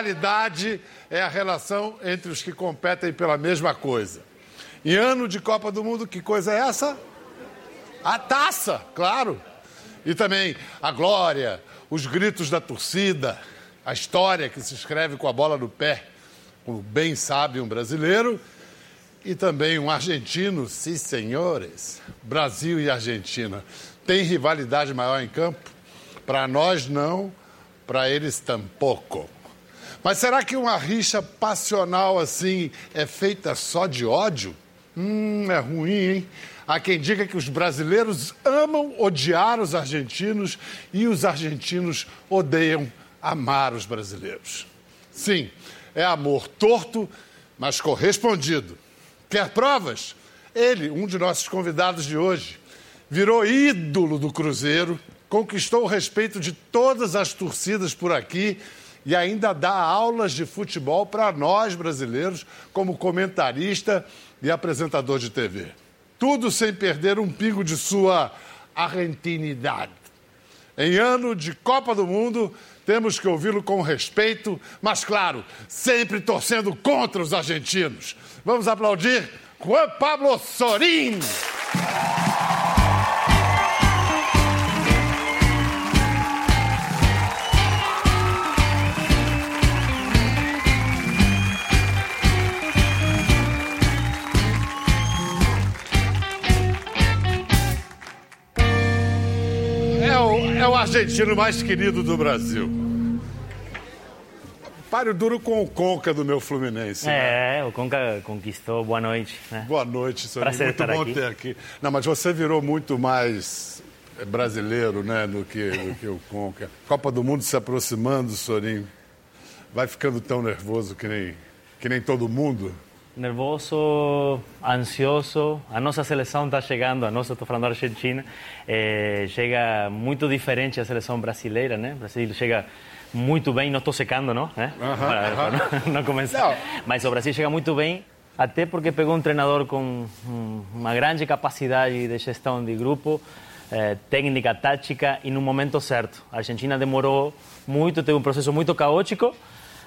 Rivalidade é a relação entre os que competem pela mesma coisa. Em ano de Copa do Mundo, que coisa é essa? A taça, claro. E também a glória, os gritos da torcida, a história que se escreve com a bola no pé, como bem sabe um brasileiro, e também um argentino, sim senhores. Brasil e Argentina. Tem rivalidade maior em campo? Para nós não, para eles tampouco. Mas será que uma rixa passional assim é feita só de ódio? Hum, é ruim, hein? Há quem diga que os brasileiros amam odiar os argentinos e os argentinos odeiam amar os brasileiros. Sim, é amor torto, mas correspondido. Quer provas? Ele, um de nossos convidados de hoje, virou ídolo do Cruzeiro, conquistou o respeito de todas as torcidas por aqui e ainda dá aulas de futebol para nós brasileiros, como comentarista e apresentador de TV. Tudo sem perder um pingo de sua argentinidade. Em ano de Copa do Mundo, temos que ouvi-lo com respeito, mas, claro, sempre torcendo contra os argentinos. Vamos aplaudir Juan Pablo Sorin. Argentino mais querido do Brasil. Páreo duro com o Conca do meu Fluminense. É, né? o Conca conquistou. Boa noite. Né? Boa noite, senhor. Muito bom aqui. ter aqui. Não, mas você virou muito mais brasileiro, né, do que, do que o Conca. Copa do Mundo se aproximando, Sorinho. Vai ficando tão nervoso que nem, que nem todo mundo? Nervoso, ansioso. A nossa seleção está chegando, a nossa, estou falando da Argentina, é, chega muito diferente à seleção brasileira, né? O Brasil chega muito bem, não estou secando, não? É? Uhum, para, para não, não começar. Não. Mas o Brasil chega muito bem, até porque pegou um treinador com uma grande capacidade de gestão de grupo, é, técnica, tática e no momento certo. A Argentina demorou muito, teve um processo muito caótico,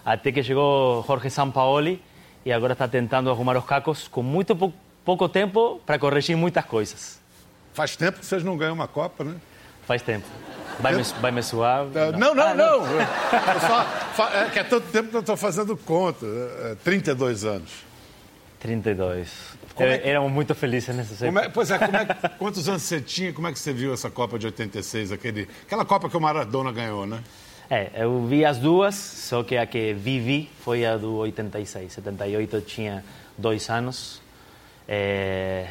até que chegou Jorge Sampaoli e agora está tentando arrumar os cacos com muito pou, pouco tempo para corrigir muitas coisas. Faz tempo que vocês não ganham uma Copa, né? Faz tempo. Vai me, vai me suar? Não, não, ah, não. não. Só, é que é tanto tempo que eu estou fazendo conta. É, 32 anos. 32. É que... Éramos muito felizes nessa época. É, pois é, é, quantos anos você tinha? Como é que você viu essa Copa de 86? Aquele, aquela Copa que o Maradona ganhou, né? É, eu vi as duas, só que a que vivi foi a do 86. 78 eu tinha dois anos. É,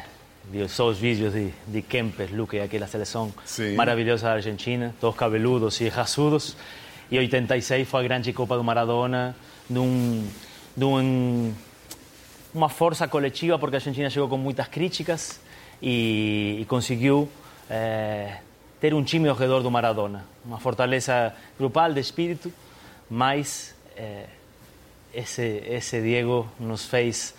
vi só os vídeos de, de Kempes, Luque, aquela seleção Sim. maravilhosa da Argentina, todos cabeludos e raçudos. E 86 foi a grande Copa do Maradona, de, um, de um, uma força coletiva, porque a Argentina chegou com muitas críticas e, e conseguiu é, ter um time ao redor do Maradona. Uma fortaleza grupal de espírito, mas eh, esse, esse Diego nos fez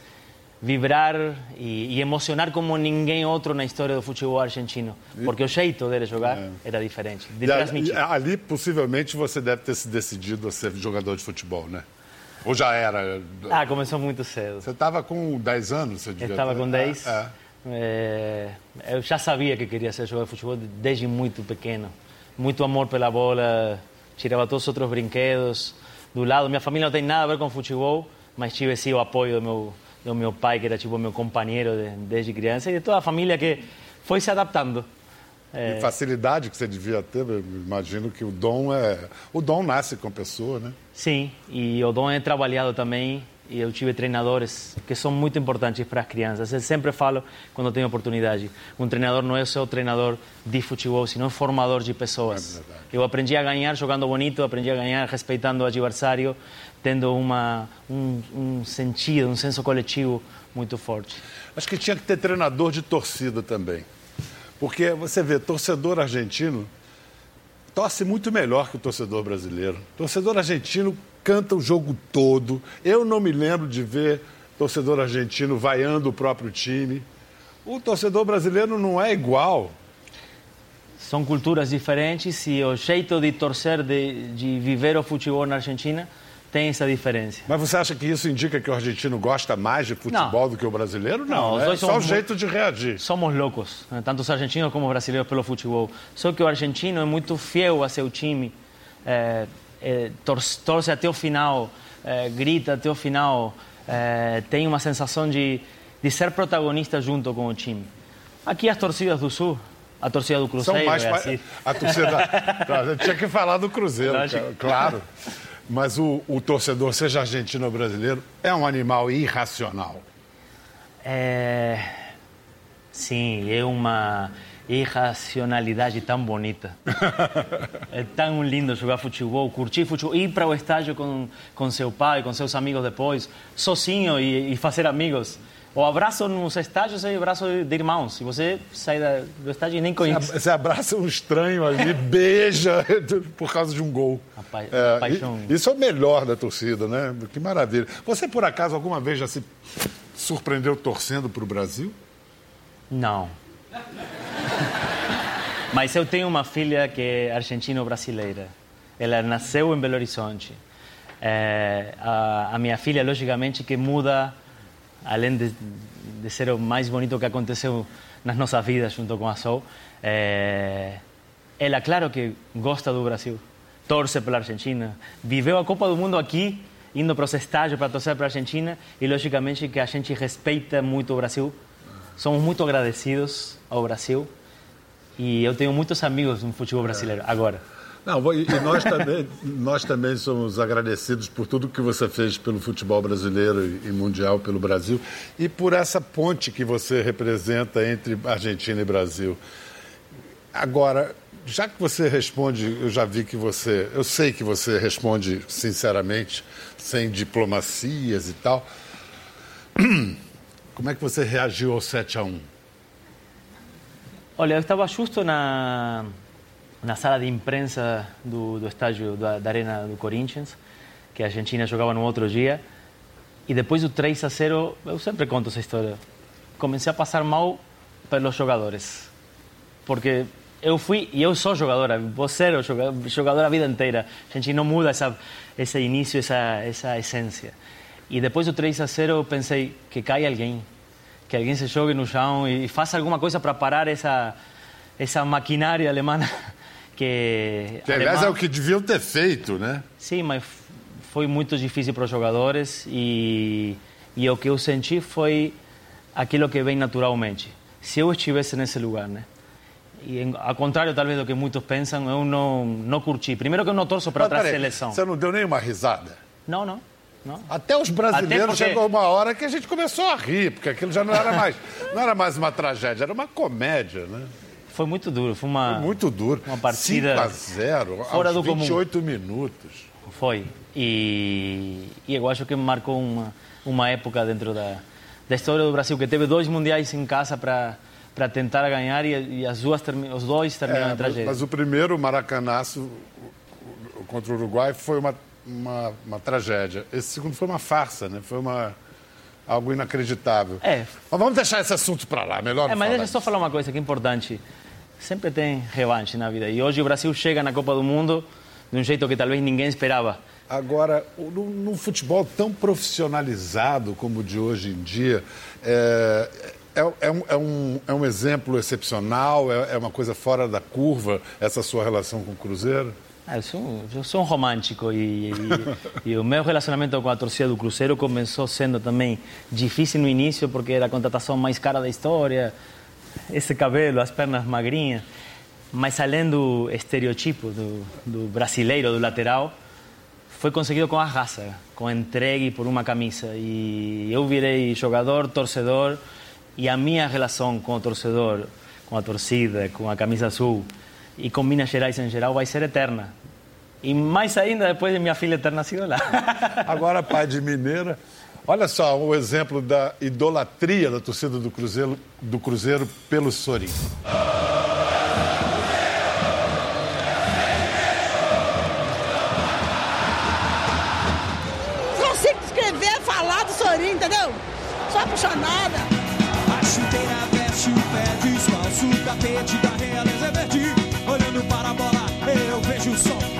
vibrar e, e, emocionar como ninguém outro na história do futebol argentino, porque o jeito dele jogar é. era diferente, de ali, ali, possivelmente, você deve ter se decidido a ser jogador de futebol, né? Ou já era? Ah, começou muito cedo. Você estava com 10 anos? Você devia estava com 10. É, é. É, eu já sabia que queria ser jogador de futebol desde muito pequeno. Muito amor pela bola, tirava todos os outros brinquedos do lado. Minha família não tem nada a ver com futebol, mas tive sim o apoio do meu, do meu pai, que era tipo meu companheiro de, desde criança, e de toda a família que foi se adaptando. É... E facilidade que você devia ter, imagino que o dom é. O dom nasce com a pessoa, né? Sim, e o dom é trabalhado também e eu tive treinadores que são muito importantes para as crianças. Eu sempre falo quando tenho oportunidade. Um treinador não é só treinador de futebol, sino formador de pessoas. É eu aprendi a ganhar jogando bonito, aprendi a ganhar respeitando o adversário, tendo uma, um, um sentido, um senso coletivo muito forte. Acho que tinha que ter treinador de torcida também. Porque você vê, torcedor argentino torce muito melhor que o torcedor brasileiro. Torcedor argentino canta o jogo todo. Eu não me lembro de ver torcedor argentino vaiando o próprio time. O torcedor brasileiro não é igual. são culturas diferentes e o jeito de torcer, de, de viver o futebol na Argentina tem essa diferença. Mas você acha que isso indica que o argentino gosta mais de futebol Não. do que o brasileiro? Não, Não, os é só o jeito de reagir. Somos loucos, né? tanto os argentinos como os brasileiros pelo futebol. Só que o argentino é muito fiel a seu time, é, é, torce, torce até o final, é, grita até o final, é, tem uma sensação de, de ser protagonista junto com o time. Aqui as torcidas do Sul, a torcida do São Cruzeiro mais é assim. a torcida. Eu tinha que falar do Cruzeiro, cara, claro. Mas o, o torcedor, seja argentino ou brasileiro, é um animal irracional. É... Sim, é uma irracionalidade tão bonita. é tão lindo jogar futebol, curtir futebol, ir para o estádio com, com seu pai, com seus amigos depois, sozinho e, e fazer amigos. O abraço nos estádios é o abraço de irmãos. Se você sai da- do estádio e nem conhece. Você abraça um estranho ali, beija por causa de um gol. É, paixão. Isso é o melhor da torcida, né? Que maravilha. Você, por acaso, alguma vez já se surpreendeu torcendo para o Brasil? Não. Mas eu tenho uma filha que é argentino-brasileira. Ela nasceu em Belo Horizonte. É, a, a minha filha, logicamente, que muda, além de, de ser o mais bonito que aconteceu nas nossas vidas junto com a Sol, é, ela, claro que gosta do Brasil. Torce pela Argentina. Viveu a Copa do Mundo aqui, indo para os estádios para torcer para a Argentina. E, logicamente, que a gente respeita muito o Brasil. Somos muito agradecidos ao Brasil. E eu tenho muitos amigos no futebol brasileiro, agora. Não, e nós também, nós também somos agradecidos por tudo que você fez pelo futebol brasileiro e mundial pelo Brasil e por essa ponte que você representa entre Argentina e Brasil. Agora, já que você responde, eu já vi que você, eu sei que você responde sinceramente, sem diplomacias e tal. Como é que você reagiu ao 7 a 1? Olha, eu estava justo na, na sala de imprensa do, do estádio da, da Arena do Corinthians, que a Argentina jogava no outro dia. E depois do 3 a 0, eu sempre conto essa história. Comecei a passar mal pelos jogadores. Porque eu fui, e eu sou jogadora, vou ser o joga- jogador a vida inteira. A gente não muda essa, esse início, essa, essa essência. E depois do 3 a 0, eu pensei que cai alguém. Que alguém se jogue no chão e faça alguma coisa para parar essa, essa maquinária alemã. Que, Que, aliás, alemã- é o que deviam ter feito, né? Sim, mas foi muito difícil para os jogadores e, e o que eu senti foi aquilo que vem naturalmente. Se eu estivesse nesse lugar, né? E ao contrário, talvez do que muitos pensam, eu não, não curti. Primeiro que eu não torço para outra seleção. Você não deu nenhuma risada? Não, não, não. Até os brasileiros Até porque- chegou uma hora que a gente começou a rir, porque aquilo já não era mais, não era mais uma tragédia, era uma comédia, né? Foi muito duro, foi uma... Muito duro. Uma partida 5 a 0 fora aos do comum. 28 minutos. Foi. E, e eu acho que marcou uma, uma época dentro da, da história do Brasil, que teve dois mundiais em casa para para tentar ganhar e, e as duas os dois terminaram É, em tragédia. mas o primeiro Maracanaço o- o- contra o Uruguai foi uma, uma, uma tragédia. Esse segundo foi uma farsa, né? Foi uma, algo inacreditável. É. Mas vamos deixar esse assunto para lá, melhor É, mas deixa eu só falar uma coisa que é importante. Sempre tem revanche na vida. E hoje o Brasil chega na Copa do Mundo de um jeito que talvez ninguém esperava. Agora, num futebol tão profissionalizado como o de hoje em dia, é, é, é um, é um- é um exemplo excepcional, é, é uma coisa fora da curva, essa sua relação com o Cruzeiro? Ah, Eu sou, eu sou um romântico e, e- e o meu relacionamento com a torcida do Cruzeiro começou sendo também difícil no início porque era a contratação mais cara da história, esse cabelo, as pernas magrinhas. Mas além do estereotipo do, do brasileiro, do lateral, foi conseguido com a raça, com entregue por uma camisa. E eu virei jogador, torcedor, e a minha relação com o torcedor, com a torcida, com a camisa azul e com Minas Gerais em geral vai ser eterna. E mais ainda depois de minha filha ter nascido lá. Agora, pai de Mineira, olha só o exemplo da idolatria da torcida do Cruzeiro, do Cruzeiro pelo Sorin. consigo escrever, falar do Sorinho, entendeu? Sou apaixonada. A chuteira veste o pé descalço, o tapete da realeza é verde. Olhando para a bola, eu vejo o sol.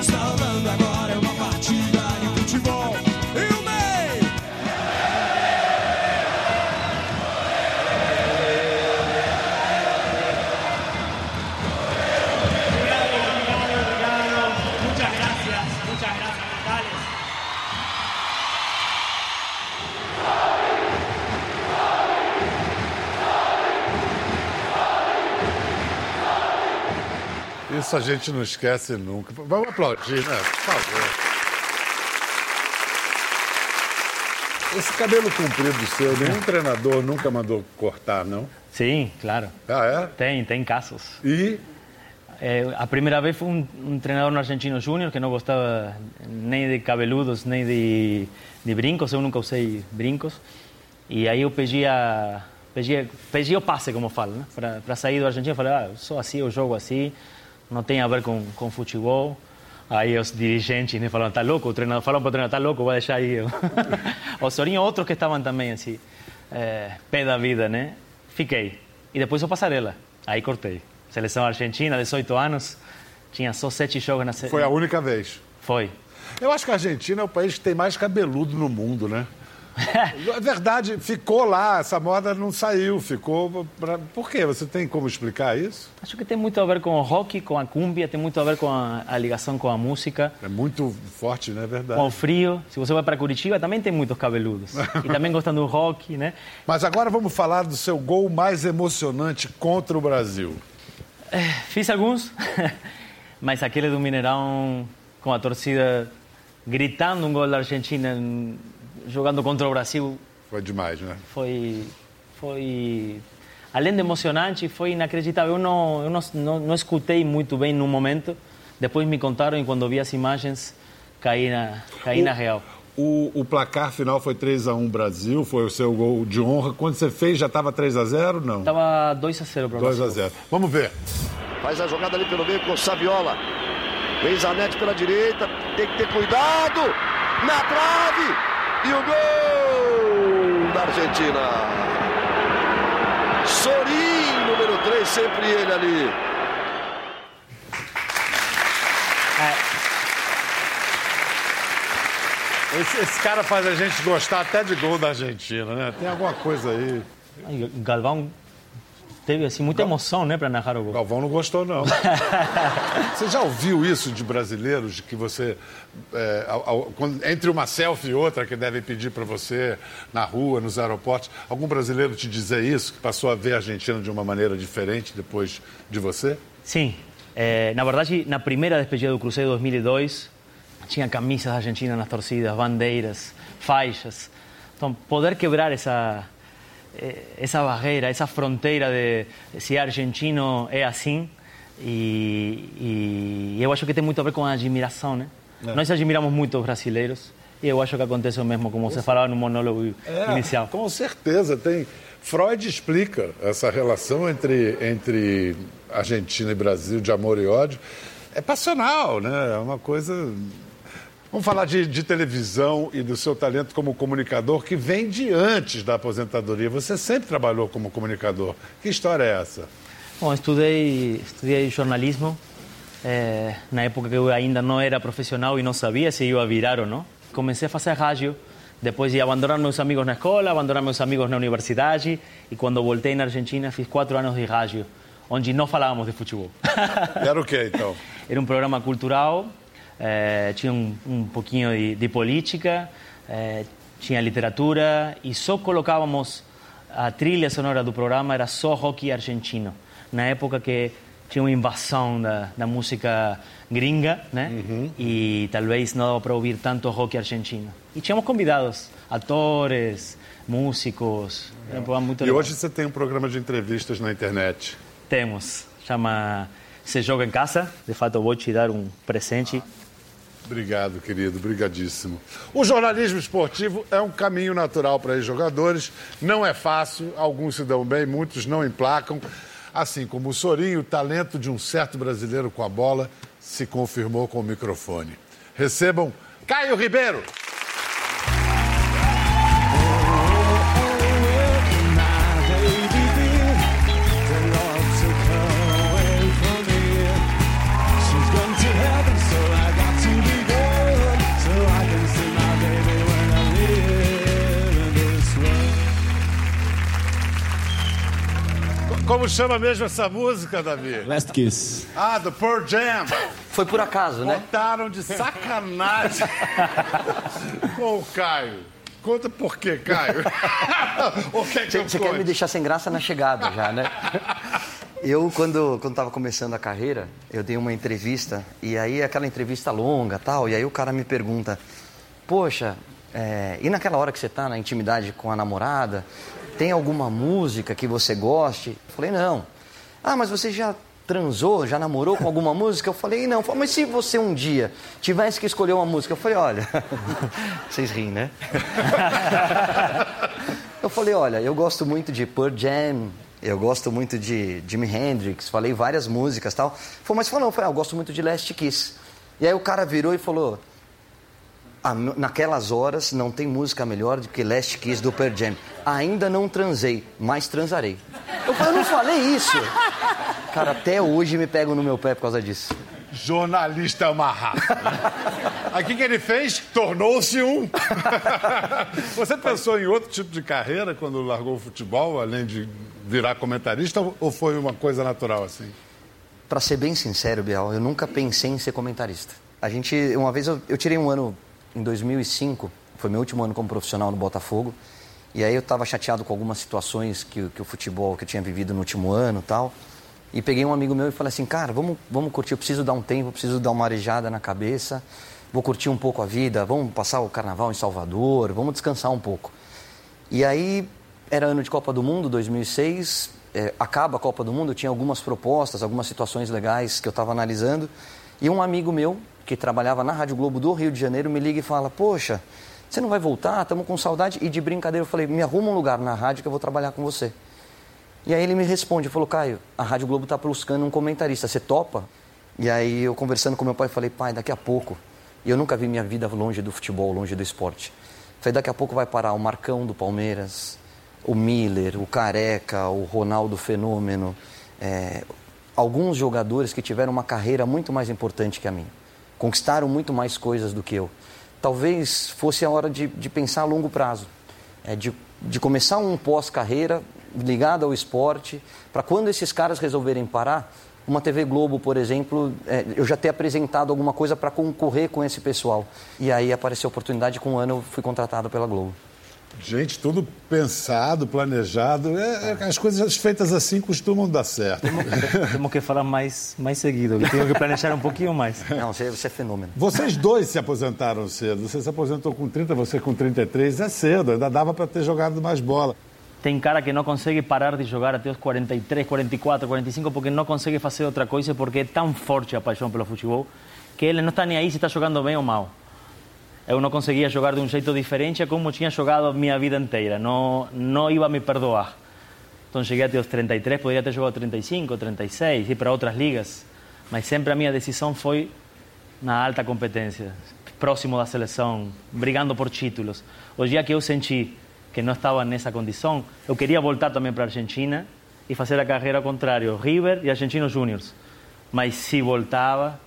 Isso a gente não esquece nunca. Vamos aplaudir, né? Por favor. Esse cabelo comprido seu, nenhum treinador nunca mandou cortar, não? Sim, claro. Ah, é? Tem, tem casos. E Eh, a primeira vez foi um, um treinador no Argentino Júnior que não gostava nem de cabeludos, nem de, de brincos. Eu nunca usei brincos. E aí eu pedi, a, pedi, pedi o passe, como falo, né? para sair do Argentina. Eu falei, ah, eu sou assim, eu jogo assim, não tem a ver com, com futebol. Aí os dirigentes né, falaram, tá louco, o treinador, falaram para o treinador, tá louco, vou deixar aí. o Sorinho, outros que estavam também assim, é, pé da vida, né? Fiquei. E depois o passarela, aí cortei. Seleção Argentina, 18 anos, tinha só sete jogos na se... foi a única vez. Foi. Eu acho que a Argentina é o país que tem mais cabeludo no mundo, né? É verdade, ficou lá, essa moda não saiu, ficou. Pra... Por quê? Você tem como explicar isso? Acho que tem muito a ver com o rock, com a cumbia, tem muito a ver com a, a ligação com a música, É muito forte, não é verdade? com o frio. Se você vai para Curitiba, também tem muitos cabeludos. E também gostam do rock, né? Mas agora vamos falar do seu gol mais emocionante contra o Brasil. Fiz alguns, mas aquele do Mineirão, com a torcida gritando um gol da Argentina, jogando contra o Brasil, Foi demais, né? foi, foi além de emocionante, foi inacreditável. Eu não, eu não, não, não escutei muito bem no momento. Depois me contaram e quando vi as imagens, caí na, caí na real. O, o placar final foi 3 a 1 Brasil, foi o seu gol de honra. Quando você fez, já estava 3 a 0 Não. Tava 2 a 0 para o 2 Brasil. a 0 Vamos ver. Faz a jogada ali pelo meio com o Saviola. Vem Zanetti pela direita. Tem que ter cuidado. Na trave. E o gol da Argentina. Sorin, número 3, sempre ele ali. Esse, esse cara faz a gente gostar até de gol da Argentina, né? Tem alguma coisa aí. Galvão teve assim, muita emoção né, para narrar o gol. Galvão não gostou, não. você já ouviu isso de brasileiros, de que você, é, ao- ao- quando- entre uma selfie e outra, que devem pedir para você na rua, nos aeroportos, algum brasileiro te dizer isso, que passou a ver a Argentina de uma maneira diferente depois de você? Sim. Eh, na verdade, na primeira despedida do Cruzeiro 2002, tinha camisas da Argentina nas torcidas, bandeiras, faixas. Então, poder quebrar essa essa barreira, essa fronteira de se é argentino é assim, e, e eu acho que tem muito a ver com a admiração, né? Nós admiramos muito os brasileiros, e eu acho que acontece o mesmo, como você falava no monólogo inicial. Com certeza, tem. Freud explica essa relação entre, entre Argentina e Brasil de amor e ódio. É passional, né? É uma coisa. Vamos falar de, de televisão e do seu talento como comunicador que vem de antes da aposentadoria. Você sempre trabalhou como comunicador. Que história é essa? Bom, estudei, estudei jornalismo eh, na época que eu ainda não era profissional e não sabia se ia virar ou não. Comecei a fazer rádio, depois de abandonar meus amigos na escola, abandonar meus amigos na universidade e quando voltei na Argentina fiz quatro anos de rádio, onde não falávamos de futebol. Era o quê, então? Era um programa cultural, eh, tinha um, um pouquinho de, de política, eh, tinha literatura e só colocávamos a trilha sonora do programa era só rock argentino. Na época que tinha uma invasão da, da música gringa, né? E talvez não dava para ouvir tanto rock argentino. E tínhamos convidados, atores, músicos. Era um programa muito E legal. hoje você tem um programa de entrevistas na internet. Temos, chama Se Joga em Casa. De fato, eu vou te dar um presente. Obrigado, querido, brigadíssimo. O jornalismo esportivo é um caminho natural para os jogadores. Não é fácil, alguns se dão bem, muitos não emplacam. Assim como o Sorinho, o talento de um certo brasileiro com a bola se confirmou com o microfone. Recebam Caio Ribeiro. Como chama mesmo essa música, Davi? Last Kiss. Ah, do Pearl Jam. Foi por acaso, né? Botaram de sacanagem com o Caio. Conta por quê, Caio? o que é que Você quer me deixar sem graça na chegada já, né? Eu, quando, quando tava começando a carreira, eu dei uma entrevista, e aí aquela entrevista longa tal, e aí o cara me pergunta, poxa, é, e naquela hora que você tá na intimidade com a namorada, tem alguma música que você goste? Eu falei, não. Ah, mas você já transou, já namorou com alguma música? Eu falei, não. Falei, mas se você um dia tivesse que escolher uma música? Eu falei, olha, vocês riem, né? Eu falei, olha, eu gosto muito de Pearl Jam, eu gosto muito de Jimi Hendrix, falei várias músicas tal. Falei, mas falou, eu falei, ah, eu gosto muito de Last Kiss. E aí o cara virou e falou, "Ah, n- naquelas horas não tem música melhor do que Last Kiss do Pearl Jam. Ainda não transei, mas transarei. Eu falei, eu não falei isso. Cara, até hoje me pegam no meu pé por causa disso. Jornalista é uma raça. Aí o que, ele fez? Tornou-se um. Você pensou em outro tipo de carreira quando largou o futebol, além de virar comentarista, ou foi uma coisa natural assim? Pra ser bem sincero, Bial, eu nunca pensei em ser comentarista. A gente, uma vez eu, eu tirei um ano em 2005, foi meu último ano como profissional no Botafogo, e aí eu estava chateado com algumas situações que, que o futebol que eu tinha vivido no último ano, tal. E peguei um amigo meu e falei assim, cara, vamos, vamos curtir, eu preciso dar um tempo, preciso dar uma arejada na cabeça, vou curtir um pouco a vida, vamos passar o carnaval em Salvador, vamos descansar um pouco. E aí, era ano de Copa do Mundo, 2006, é, acaba a Copa do Mundo, tinha algumas propostas, algumas situações legais que eu estava analisando, e um amigo meu, que trabalhava na Rádio Globo do Rio de Janeiro, me liga e fala, poxa, você não vai voltar? Estamos com saudade. E de brincadeira eu falei, me arruma um lugar na rádio que eu vou trabalhar com você. E aí ele me responde, falou, Caio, a Rádio Globo está buscando um comentarista, você topa? E aí eu conversando com meu pai, falei, pai, daqui a pouco, e eu nunca vi minha vida longe do futebol, longe do esporte. Falei, daqui a pouco vai parar o Marcão do Palmeiras, o Miller, o Careca, o Ronaldo Fenômeno, é, alguns jogadores que tiveram uma carreira muito mais importante que a minha, conquistaram muito mais coisas do que eu. Talvez fosse a hora de, de pensar a longo prazo, é, de, de começar um pós-carreira ligado ao esporte, para quando esses caras resolverem parar, uma TV Globo, por exemplo, é, eu já ter apresentado alguma coisa para concorrer com esse pessoal. E aí apareceu a oportunidade, com um ano eu fui contratado pela Globo. Gente, tudo pensado, planejado. É- é- as coisas feitas assim costumam dar certo. Temos que falar mais, mais seguido, tenho que planejar um pouquinho mais. Não, você, você é fenômeno. Vocês dois se aposentaram cedo. Você se aposentou com 30, você com 33. É cedo, ainda dava para ter jogado mais bola. Tem cara que não consegue parar de jogar até os 43, 44, 45 porque não consegue fazer outra coisa porque é tão forte a paixão pelo futebol que ele não está nem aí se está jogando bem ou mal. Eu não conseguia jogar de um jeito diferente a como tinha jogado a minha vida inteira. Não, não iba a me perdoar. Então cheguei até os 33, poderia ter jogado 35, 36, ir para outras ligas. Mas sempre a minha decisão foi na alta competência, próximo da seleção, brigando por títulos. O dia que eu senti que não estava nessa condição, eu queria voltar também para a Argentina e fazer a carreira ao contrário, River e Argentinos Júniors. Mas se voltava,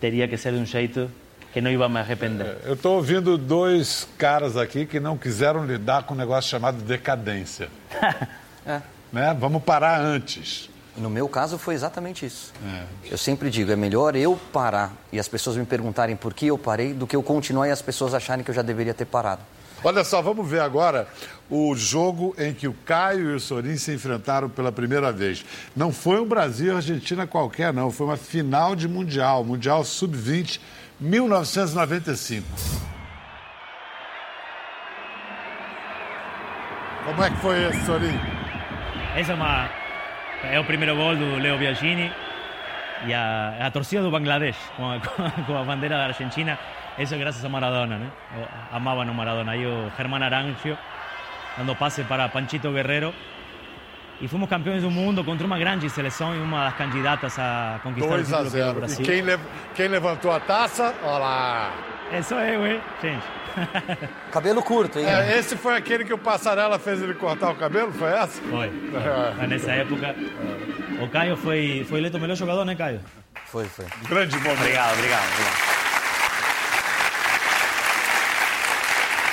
teria que ser de um jeito que não ia me arrepender. Eu estou ouvindo dois caras aqui que não quiseram lidar com um negócio chamado decadência. Né? Vamos parar antes. No meu caso foi exatamente isso. Eu sempre digo, é melhor eu parar e as pessoas me perguntarem por que eu parei do que eu continuar e as pessoas acharem que eu já deveria ter parado. Olha só, vamos ver agora o jogo em que o Caio e o Sorin se enfrentaram pela primeira vez. Não foi um Brasil e Argentina qualquer, não. Foi uma final de Mundial, Mundial Sub-20, 1995. Como é que foi esse, Sorin? Essa é, uma, é o primeiro gol do Leo Biagini e a, a torcida do Bangladesh com a, com a bandeira da Argentina. Isso é graças a Maradona, né? Eu amava no Maradona. Aí o Germán Arancio dando passe para Panchito Guerrero. E fomos campeões do mundo contra uma grande seleção e uma das candidatas a conquistar 2 o a título o 0. E Brasil. quem, lev- quem levantou a taça? Olha lá. Isso é, ué, gente. Cabelo curto, hein? É, esse foi aquele que o Passarela fez ele cortar o cabelo? Foi essa? Foi. Foi nessa época. O Caio foi, foi eleito o melhor jogador, né, Caio? Foi, foi. Grande momento. Obrigado, obrigado. obrigado.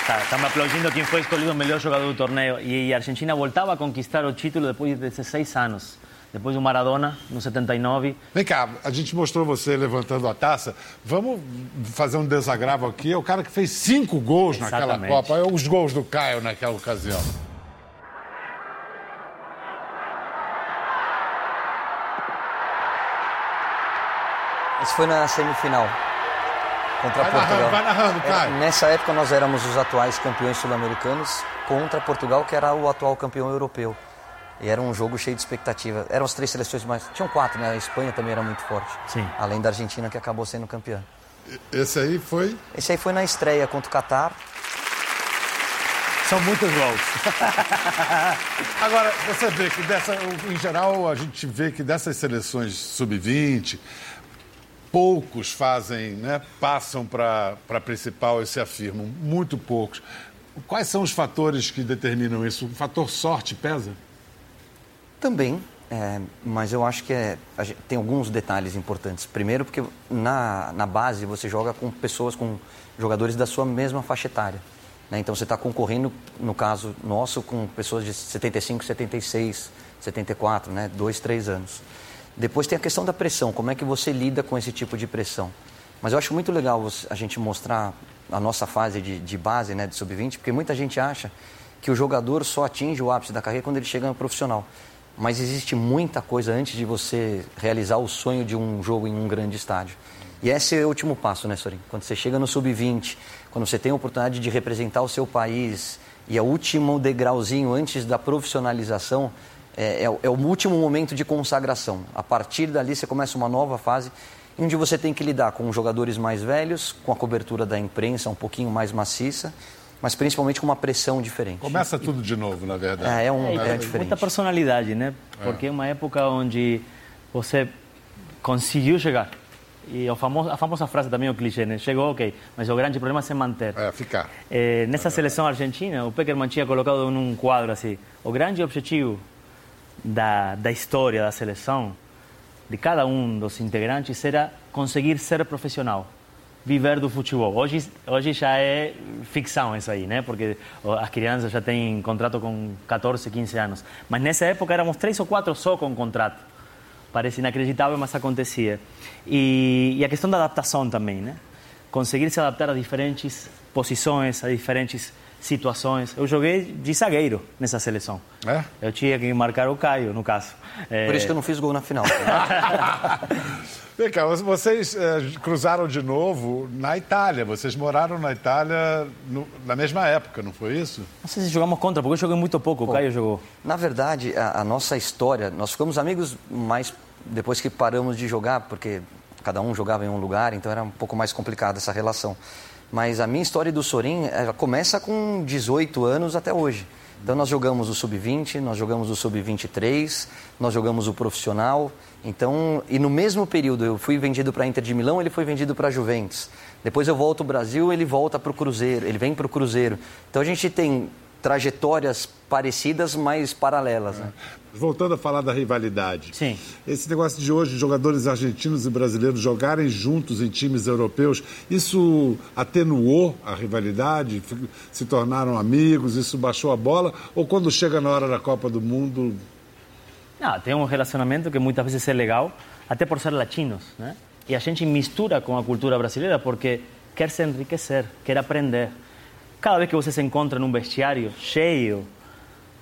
Me aplaudindo quem foi escolhido o melhor jogador do torneio. E a Argentina voltava a conquistar o título depois de 16 anos. Depois do Maradona, no 79. Vem cá, a gente mostrou você levantando a taça. Vamos fazer um desagravo aqui. É o cara que fez cinco gols naquela Exatamente. Copa. É os gols do Caio naquela ocasião. Esse foi na semifinal. Contra Vai Portugal. narrando, vai narrando, Era- Caio. nessa época nós éramos os atuais campeões sul-americanos contra Portugal, que era o atual campeão europeu. E era um jogo cheio de expectativa. Eram as três seleções mais. Tinham quatro, né? A Espanha também era muito forte. Sim. Além da Argentina, que acabou sendo campeã. Esse aí foi. Esse aí foi na estreia contra o Catar. São muitos gols. Agora, você vê que dessa, em geral, a gente vê que dessas seleções sub-20, poucos fazem, né, passam para a principal e se afirmam, muito poucos. Quais são os fatores que determinam isso? O fator sorte pesa? Também, é, mas eu acho que é, gente- tem alguns detalhes importantes. Primeiro, porque na, na base você joga com pessoas, com jogadores da sua mesma faixa etária. né? Então você está concorrendo, no caso nosso, com pessoas de 75, 76, 74, né? dois, três anos. Depois tem a questão da pressão, como é que você lida com esse tipo de pressão. Mas eu acho muito legal a gente mostrar a nossa fase de, de base, né, de sub-20, porque muita gente acha que o jogador só atinge o ápice da carreira quando ele chega no profissional. Mas existe muita coisa antes de você realizar o sonho de um jogo em um grande estádio. E esse é o último passo, né, Sorin? Quando você chega no sub-20, quando você tem a oportunidade de representar o seu país, e é o último degrauzinho antes da profissionalização, é, é o- é o último momento de consagração. A partir dali você começa uma nova fase, onde você tem que lidar com jogadores mais velhos, com a cobertura da imprensa um pouquinho mais maciça, mas principalmente com uma pressão diferente. Começa tudo de novo, na verdade. É, é um É, é, e diferente. muita personalidade, né? Porque é uma época onde você conseguiu chegar. E a famosa, a famosa frase também, o clichê, né? Chegou, ok, mas o grande problema é se manter. É, ficar. Eh, nessa seleção argentina, o Peckerman tinha colocado num quadro assim: o grande objetivo da, da história da seleção, de cada um dos integrantes, era conseguir ser profissional, viver do futebol. Hoje, hoje já é ficção isso aí, né? Porque as crianças já têm contrato com 14, 15 anos. Mas nessa época éramos três ou quatro só com contrato. Parece inacreditável, mas acontecia. E, e a questão da adaptação também, né? Conseguir se adaptar a diferentes posições, a diferentes situações. Eu joguei de zagueiro nessa seleção. É? Eu tinha que marcar o Caio, no caso. É, Por isso que eu não fiz gol na final. Vem cá, vocês eh, cruzaram de novo na Itália. Vocês moraram na Itália no- na mesma época, não foi isso? Não sei se jogamos contra, porque eu joguei muito pouco, o Caio jogou. Na verdade, a, a nossa história, nós ficamos amigos mais depois que paramos de jogar, porque cada um jogava em um lugar, então era um pouco mais complicada essa relação. Mas a minha história do Sorin ela começa com 18 anos até hoje. Então nós jogamos o sub-20, nós jogamos o sub-23, nós jogamos o profissional. Então, e no mesmo período eu fui vendido para a Inter de Milão, ele foi vendido para a Juventus. Depois eu volto ao Brasil, ele volta para o Cruzeiro, ele vem para o Cruzeiro. Então a gente tem trajetórias parecidas, mas paralelas. Né? Voltando a falar da rivalidade. Sim. Esse negócio de hoje, jogadores argentinos e brasileiros jogarem juntos em times europeus, isso atenuou a rivalidade? Se tornaram amigos? Isso baixou a bola? Ou quando chega na hora da Copa do Mundo, Não, tem um relacionamento que muitas vezes é legal, até por ser latinos, né? E a gente mistura com a cultura brasileira porque quer se enriquecer, quer aprender. Cada vez que você se encontra num vestiário cheio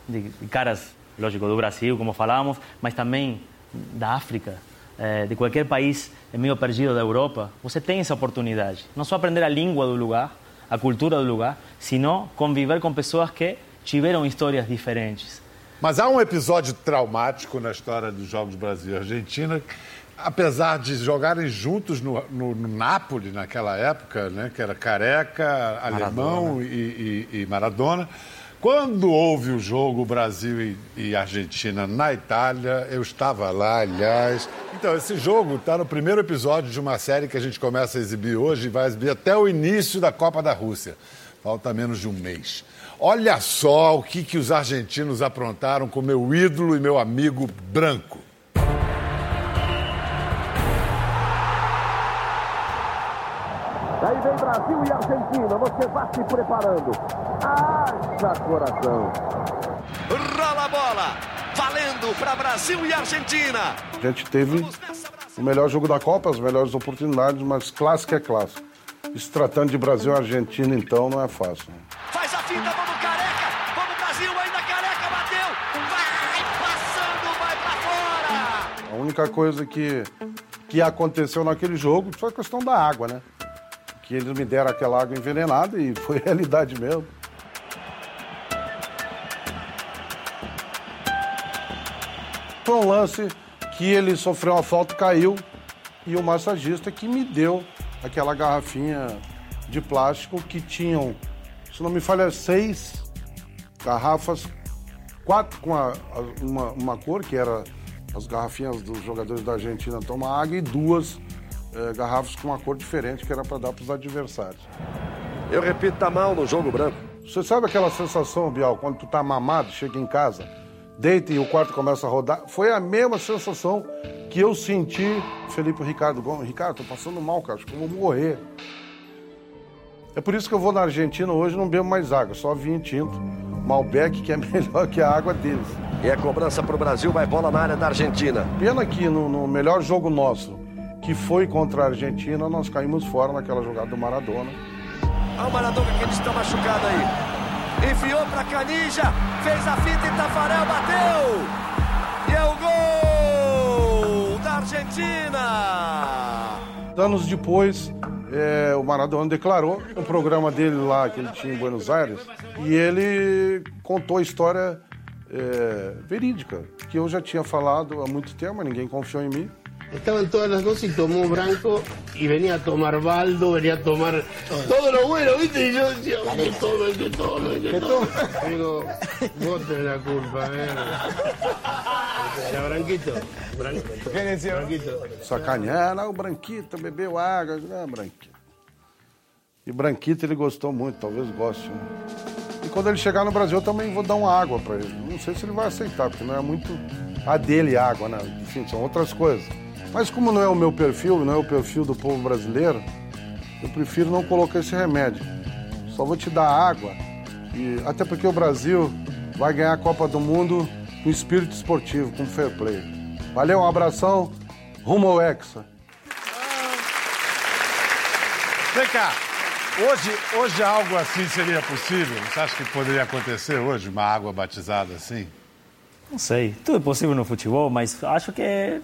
de caras, lógico, do Brasil, como falávamos, mas também da África, eh, de qualquer país meio perdido da Europa, você tem essa oportunidade. Não só aprender a língua do lugar, a cultura do lugar, sino conviver com pessoas que tiveram histórias diferentes. Mas há um episódio traumático na história dos Jogos Brasil e Argentina. Apesar de jogarem juntos no, no, no Napoli naquela época, né, que era Careca, Alemão e, e- e Maradona, quando houve o jogo Brasil e, e Argentina na Itália, eu estava lá, aliás. Então, esse jogo está no primeiro episódio de uma série que a gente começa a exibir hoje e vai exibir até o início da Copa da Rússia. Falta menos de um mês. Olha só o que, que os argentinos aprontaram com meu ídolo e meu amigo branco. Aí vem Brasil e Argentina. Você vá se preparando. Haja coração. Rola a bola. Valendo para Brasil e Argentina. A gente teve o melhor jogo da Copa, as melhores oportunidades, mas clássico é clássico. E se tratando de Brasil e Argentina, então, não é fácil. né? Faz a finta, vamos careca. Vamos Brasil, ainda careca, bateu. Vai passando, vai para fora. A única coisa que, que aconteceu naquele jogo foi a questão da água, né? Que eles me deram aquela água envenenada e foi realidade mesmo. Foi um lance que ele sofreu uma falta, caiu, e o massagista que me deu aquela garrafinha de plástico que tinham, se não me falha, seis garrafas, quatro com a- uma, uma cor, que era as garrafinhas dos jogadores da Argentina tomar água, e duas eh, garrafas com uma cor diferente, que era para dar para os adversários. Eu repito, tá mal no jogo branco. Você sabe aquela sensação, Bial, quando tu tá mamado, chega em casa, deita e o quarto começa a rodar? Foi a mesma sensação que eu senti, Felipe Ricardo Gomes. Ricardo, tô passando mal, cara, acho que eu vou morrer. É por isso que eu vou na Argentina hoje e não bebo mais água, só vinho tinto. Malbec, que é melhor que a água deles. E a cobrança pro Brasil, vai bola na área da Argentina. Pena que no, no melhor jogo nosso, que foi contra a Argentina, nós caímos fora naquela jogada do Maradona. Olha o Maradona que ele está machucado aí. Enfiou pra Canija, fez a fita e Tafarel bateu. E é o gol da Argentina. Anos depois, é, o Maradona declarou o programa dele lá que ele tinha em Buenos Aires e ele contou a história é, verídica que eu já tinha falado há muito tempo, mas ninguém confiou em mim. Estaban todas las dos y tomó Branco y venía a tomar Baldo, venía a tomar todo lo bueno, ¿viste? Y yo decía, que tome, que tome, que tome. Digo, vos tenés la culpa, ¿eh? Era Branquito. Branquito. ¿Qué decía? Branquito. Sacanear, ah, o Branquito bebeu água, ah, Branquito. E Branquito ele gostou muito, talvez goste. né? E quando ele chegar no Brasil, eu também vou dar uma água para ele. Não sei se ele vai aceitar, porque não é muito a dele água, né? Enfim, são outras coisas. Mas como não é o meu perfil, não é o perfil do povo brasileiro, eu prefiro não colocar esse remédio. Só vou te dar água. E até porque o Brasil vai ganhar a Copa do Mundo com espírito esportivo, com fair play. Valeu, um abração. Rumo ao Hexa. Vem cá. Hoje, hoje algo assim seria possível? Você acha que poderia acontecer hoje, uma água batizada assim? Não sei, tudo é possível no futebol, mas acho que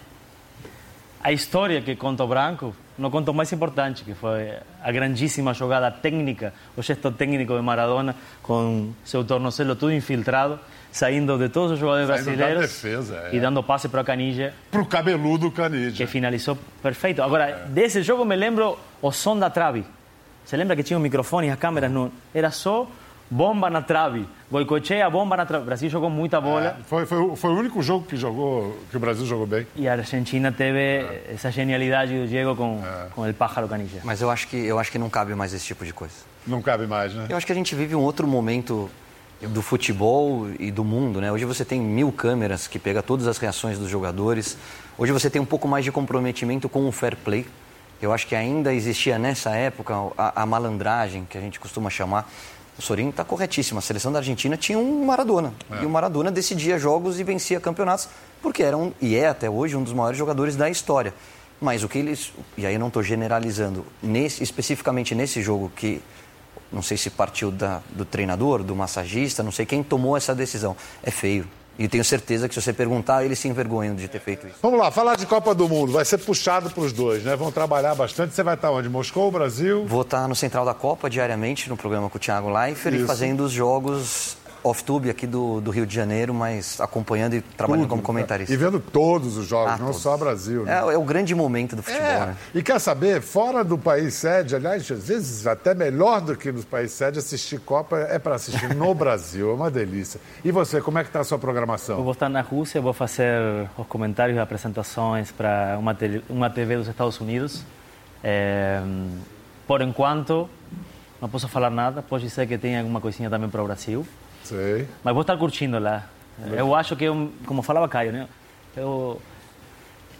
a história que conta o Branco não conta o mais importante, que foi a grandíssima jogada técnica, o gesto técnico de Maradona, com seu tornozelo tudo infiltrado, saindo de todos os jogadores Saindo da brasileiros defesa, é. e dando passe para o Canija, Pro cabeludo Canidia. que finalizou perfeito. Agora, desse jogo me lembro o som da trave. Você lembra que tinha um microfone e as câmeras? Não, era só bomba na trave. Goicoechea, bomba na trave. O Brasil jogou muita bola. Foi, foi, o- foi o único jogo que, jogou, que o Brasil jogou bem. E a Argentina teve essa genialidade do Diego com, com o pájaro canija. Mas eu acho, que, eu acho que não cabe mais esse tipo de coisa. Não cabe mais, né? Eu acho que a gente vive um outro momento do futebol e do mundo, né? Hoje você tem mil câmeras que pega todas as reações dos jogadores. Hoje você tem um pouco mais de comprometimento com o fair play. Eu acho que ainda existia nessa época a, a malandragem que a gente costuma chamar. O Sorinho está corretíssimo. A seleção da Argentina tinha um Maradona. E o Maradona decidia jogos e vencia campeonatos porque era um, e é até hoje um dos maiores jogadores da história. Mas o que eles. E aí eu não estou generalizando, nesse, especificamente nesse jogo que não sei se partiu da- do treinador, do massagista, não sei quem tomou essa decisão. É feio. E tenho certeza que se você perguntar, eles se envergonham de ter feito isso. Vamos lá, falar de Copa do Mundo. Vai ser puxado para os dois, né? Vão trabalhar bastante. Você vai estar onde? Moscou, Brasil? Vou estar no Central da Copa diariamente, no programa com o Thiago Leifert, e Isso. fazendo os jogos off-tube aqui do, do Rio de Janeiro, mas acompanhando e trabalhando Tudo. como comentarista. E vendo todos os jogos, Ah, não todos. só Brasil. Né? É, é o grande momento do futebol, É, né? e quer saber, fora do país sede, aliás, às vezes até melhor do que no país sede, assistir Copa é para assistir no Brasil, é uma delícia. E você, como é que está a sua Eu programação? vou estar na Rússia, vou fazer os comentários e apresentações para uma, uma TV dos Estados Unidos. É, por enquanto, não posso falar nada, pode ser que tenha alguma coisinha também para o Brasil. Sei. Mas vou estar curtindo lá. Eu acho que, é como falava Caio, né? Eu,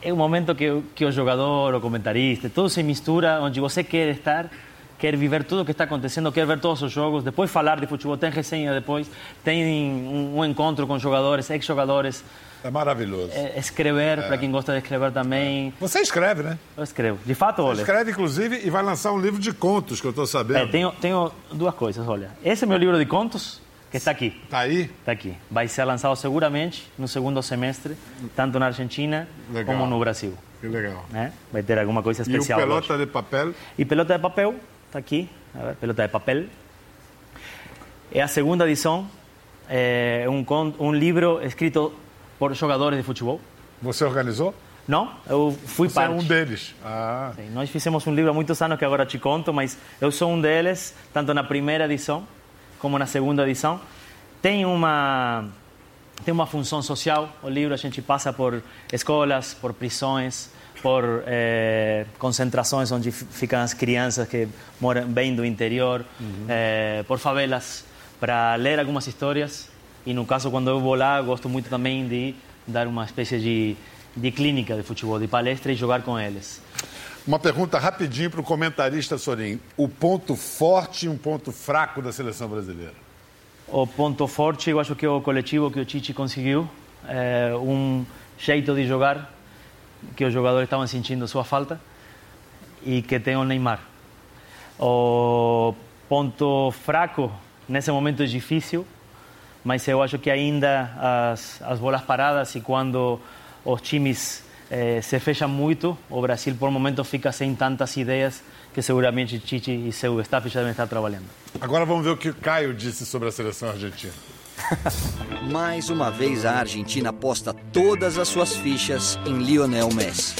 é um momento que, que o jogador, o comentarista, tudo se mistura, onde você quer estar quer viver tudo o que está acontecendo, quer ver todos os jogos, depois falar de futebol, tem resenha depois, tem um, um encontro com jogadores, ex-jogadores, É maravilhoso. é, escrever, para quem gosta de escrever também. Você escreve, né? Eu escrevo. De fato, olha. Escreve, inclusive, e vai lançar um livro de contos, que eu estou sabendo. É, tenho, tenho duas coisas, olha. Esse é meu livro de contos, que está aqui. Tá aí? Está aqui. Vai ser lançado seguramente no segundo semestre, tanto na Argentina Legal. como no Brasil. Que legal. né? Vai ter alguma coisa E especial. pelota lógico. de papel? E pelota de papel, está aqui. A ver, pelota de papel. É a segunda edição. É um, um livro escrito por jogadores de futebol. Você organizou? Não, eu fui Você parte. é um deles. Ah, Sim, Nós fizemos um livro há muitos anos que agora te conto, mas eu sou um deles, tanto na primeira edição como na segunda edição. Tem uma tem uma função social. O livro a gente passa por escolas, por prisões, por eh, concentrações onde fi- ficam as crianças que moram bem do interior, eh, por favelas, para ler algumas histórias. E no caso, quando eu vou lá, gosto muito também de dar uma espécie de, de clínica de futebol, de palestra e jogar com eles. Uma pergunta rapidinho para o comentarista Sorin. O ponto forte e um ponto fraco da seleção brasileira? O ponto forte, eu acho que é o coletivo que o Tite conseguiu, é um jeito de jogar que os jogadores estavam sentindo sua falta e que tem o Neymar. O ponto fraco, nesse momento é difícil, mas eu acho que ainda as, as bolas paradas e quando os times eh, se fecham muito, o Brasil por momento fica sem tantas ideias que seguramente Tite e seu staff já devem estar trabalhando. Agora vamos ver o que o Caio disse sobre a seleção argentina. Mais uma vez a Argentina aposta todas as suas fichas em Lionel Messi.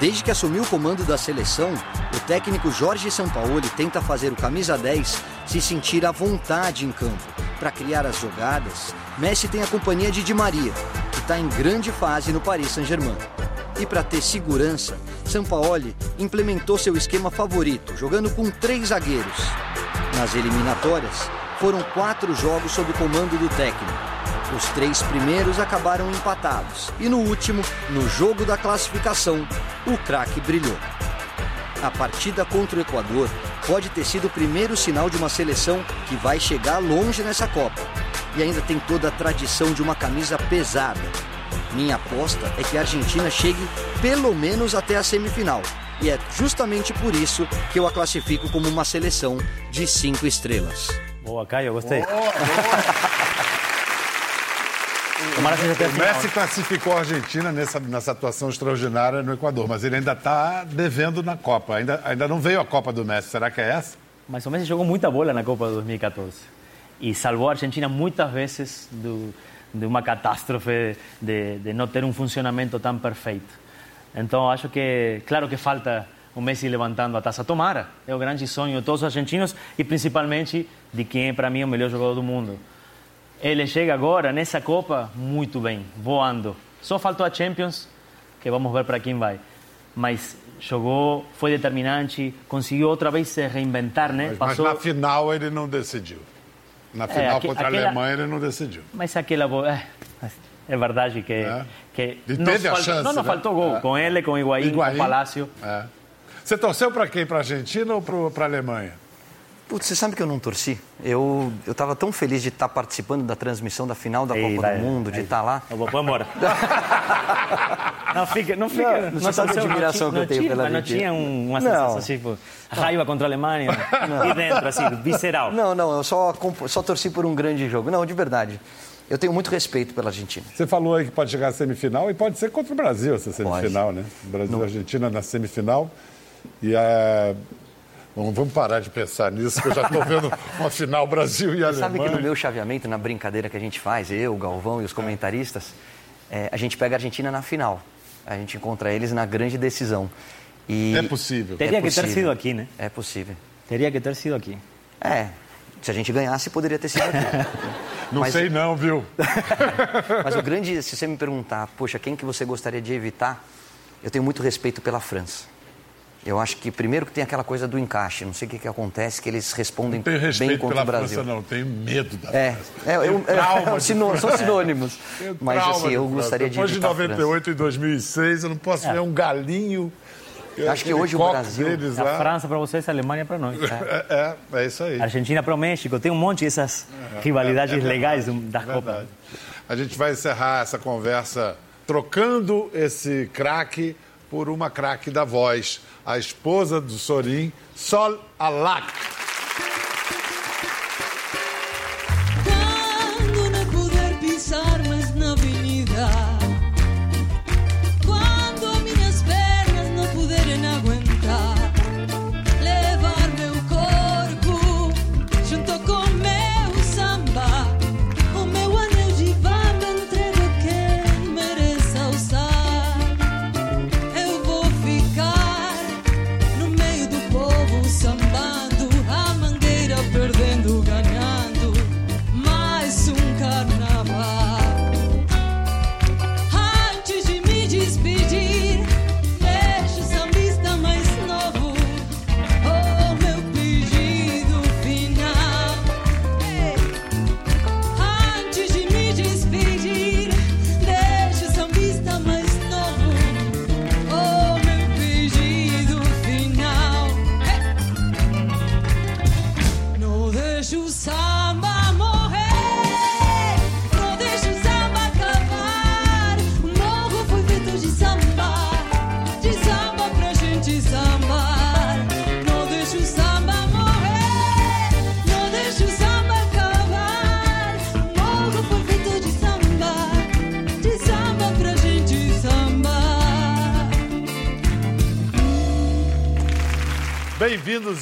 Desde que assumiu o comando da seleção, o técnico Jorge Sampaoli tenta fazer o camisa 10 se sentir à vontade em campo. Para criar as jogadas, Messi tem a companhia de Di Maria, está em grande fase no Paris Saint-Germain. E para ter segurança, Sampaoli implementou seu esquema favorito, jogando com três zagueiros. Nas eliminatórias, foram quatro jogos sob o comando do técnico. Os três primeiros acabaram empatados. E no último, no jogo da classificação, o craque brilhou. A partida contra o Equador pode ter sido o primeiro sinal de uma seleção que vai chegar longe nessa Copa. E ainda tem toda a tradição de uma camisa pesada. Minha aposta é que a Argentina chegue pelo menos até a semifinal. E é justamente por isso que eu a classifico como uma seleção de cinco estrelas. Boa, Caio, gostei. Tomara que seja até a O. Messi classificou a Argentina nessa, nessa atuação extraordinária no Equador, mas ele ainda está devendo na Copa. Ainda, ainda não veio a Copa do Messi. Será que é essa? Mas o Messi jogou muita bola na Copa de 2014 e salvou a Argentina muitas vezes do, de uma catástrofe de, de não ter um funcionamento tão perfeito. Então acho que, claro que falta o Messi levantando a taça. Tomara, é o grande sonho de todos os argentinos e principalmente de quem é para mim o melhor jogador do mundo. Ele chega agora nessa Copa muito bem, voando. Só faltou a Champions, que vamos ver para quem vai. Mas jogou, foi determinante, conseguiu outra vez se reinventar, né? Mas, mas na final ele não decidiu. Na final aque- contra aquela- a Alemanha ele não decidiu. Mas aquela bo- é, é verdade que É. que E teve a faltou- chance, não nos né? faltou gol É. com ele, com Higuaín, Higuaín. com Palácio. É. Você torceu para quem? Para a Argentina ou para a Alemanha? Putz, você sabe que eu não torci? Eu eu estava tão feliz de estar participando da transmissão da final da Ei, Copa vai, do Mundo, de estar lá. Eu vou, vou embora. não fica, não fica. Não, você sabe a admiração não que eu tenho tinha, pela mas não tinha um- uma Não. sensação assim, tipo, raiva contra a Alemanha e dentro, assim, visceral. Não, não, eu só, só torci por um grande jogo. Não, de verdade. Eu tenho muito respeito pela Argentina. Você falou aí que pode chegar à semifinal e pode ser contra o Brasil essa semifinal, né? Brasil e Argentina na semifinal. E a. Bom, vamos parar de pensar nisso, que eu já estou vendo uma final Brasil e Você Alemanha. sabe que no meu chaveamento, na brincadeira que a gente faz, eu, o Galvão e os comentaristas, é, a gente pega a Argentina na final. A gente encontra eles na grande decisão. E É possível. Teria é que ter possível. sido aqui, né? É possível. Teria que ter sido aqui. É, se a gente ganhasse, poderia ter sido aqui. Não Mas- sei não, viu? Mas o grande, se você me perguntar, poxa, quem que você gostaria de evitar? Eu tenho muito respeito pela França. Eu acho que primeiro que tem aquela coisa do encaixe, não sei o que, que acontece, que eles respondem bem contra pela o Brasil. França, não. Tenho medo da É, França. é, eu, Tenho trauma é, de sino- França. são sinônimos. Tenho Mas assim, eu gostaria de Depois de evitar a França. 98 e 2006, eu não posso ver um galinho Acho que hoje o Brasil. deles A lá. França para vocês, a Alemanha para nós. tá? É, é, é isso aí. Argentina para o México. Tem um monte dessas rivalidades É, é legais é Copas. verdade. A gente vai encerrar essa conversa trocando esse craque por uma craque da voz, a esposa do Sorin, Sol Alak.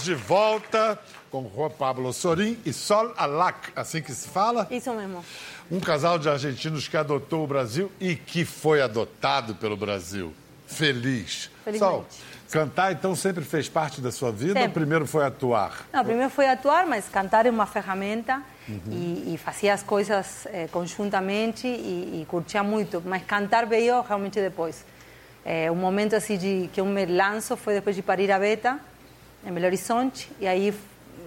De volta com Juan Pablo Sorin e Sol Alak, assim que se fala. Isso mesmo. Um casal de argentinos que adotou o Brasil e que foi adotado pelo Brasil. Feliz. Sol, cantar então sempre fez parte da sua vida ou Sempre. primeiro foi atuar? Não, primeiro foi atuar, mas cantar é uma ferramenta e, e fazia as coisas eh, conjuntamente e, e curtia muito. Mas cantar veio realmente depois. Eh, um momento assim de que eu me lanço foi depois de parir a Beta, em Belo Horizonte, e aí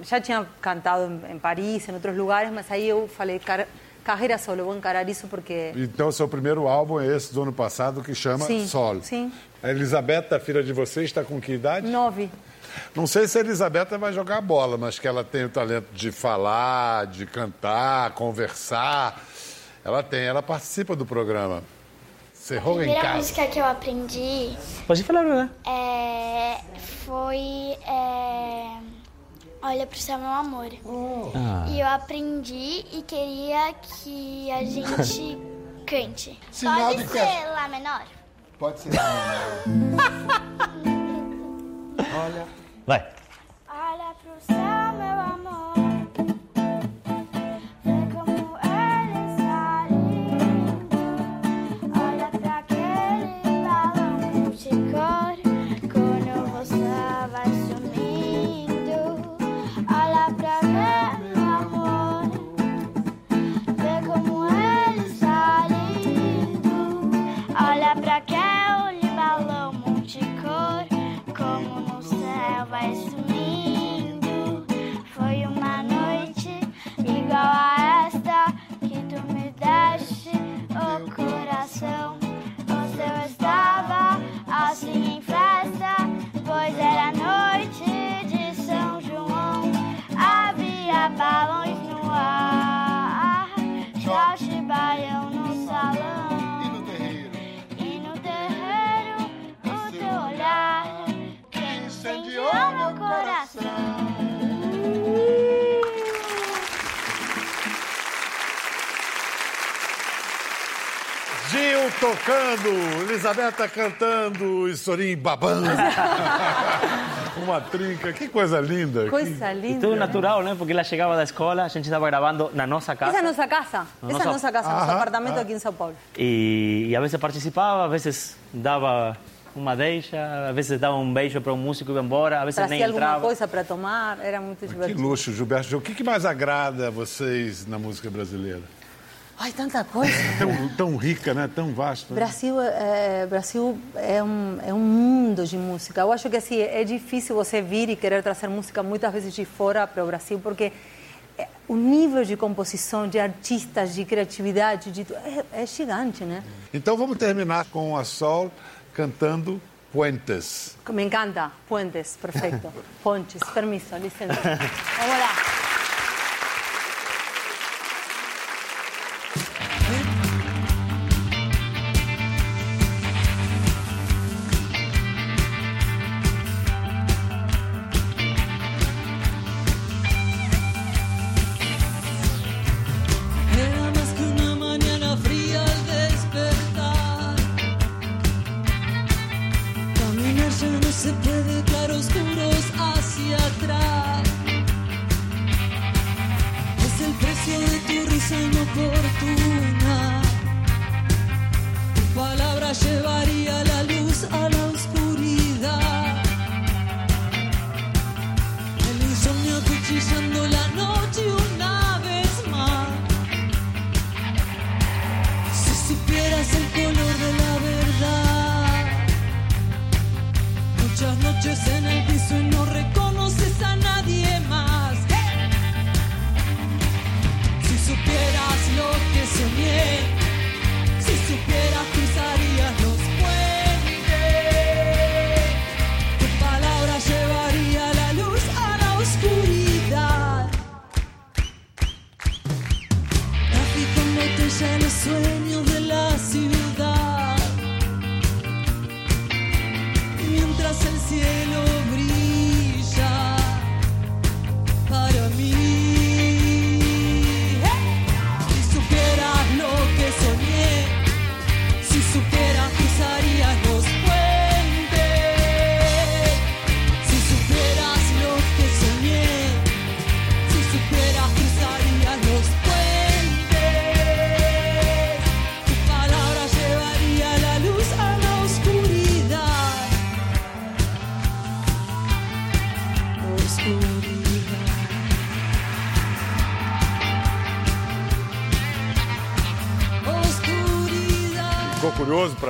já tinha cantado em, em Paris, em outros lugares, mas aí eu falei, "Cara- carreira solo, eu vou encarar isso porque Então, seu primeiro álbum é esse do ano passado que chama Sim, Sol. sim. A Elisabetta, filha de vocês, está com que idade? nove. Não sei se a Elisabetta vai jogar bola, mas que ela tem o talento de falar, de cantar, conversar. Ela tem, ela participa do programa. Cerrou em primeira casa. música que eu aprendi Pode falar, né? é, foi é, Olha pro céu, meu amor. Ah. E eu aprendi e queria que a gente cante. Sinal Pode de ser festa. Lá menor? Pode ser. Olha. Vai. Olha pro céu, tocando, Elisabetta cantando e Sorim babando. Uma trinca, que coisa linda. Coisa E linda. tudo natural, né? Porque ela chegava da escola, a gente estava gravando na nossa casa. Essa é a nossa casa. Na Essa é nossa- a nossa casa, nosso apartamento ah. aqui em São Paulo. E, e a vezes participava, a vezes dava uma deixa, a vezes dava um beijo para um músico e ia embora, a vezes nem Trazia alguma entrava. coisa para tomar, era muito Que divertido. luxo, Gilberto Gil. O que que mais agrada a vocês na música brasileira? Ai, tanta coisa! tão, tão rica, né? tão vasta. Né? Brasil, é, Brasil é, um, é um mundo de música. Eu acho que assim, é difícil você vir e querer trazer música muitas vezes de fora para o Brasil, porque é, o nível de composição, de artistas, de criatividade, de, é, é gigante, né? Então vamos terminar com a Sol cantando Puentes. Me encanta, Puentes, perfeito. Pontes, permiso, licença. Vamos lá. muchas noches en el piso y no reconoces a nadie más. Si supieras lo que soñé, si supieras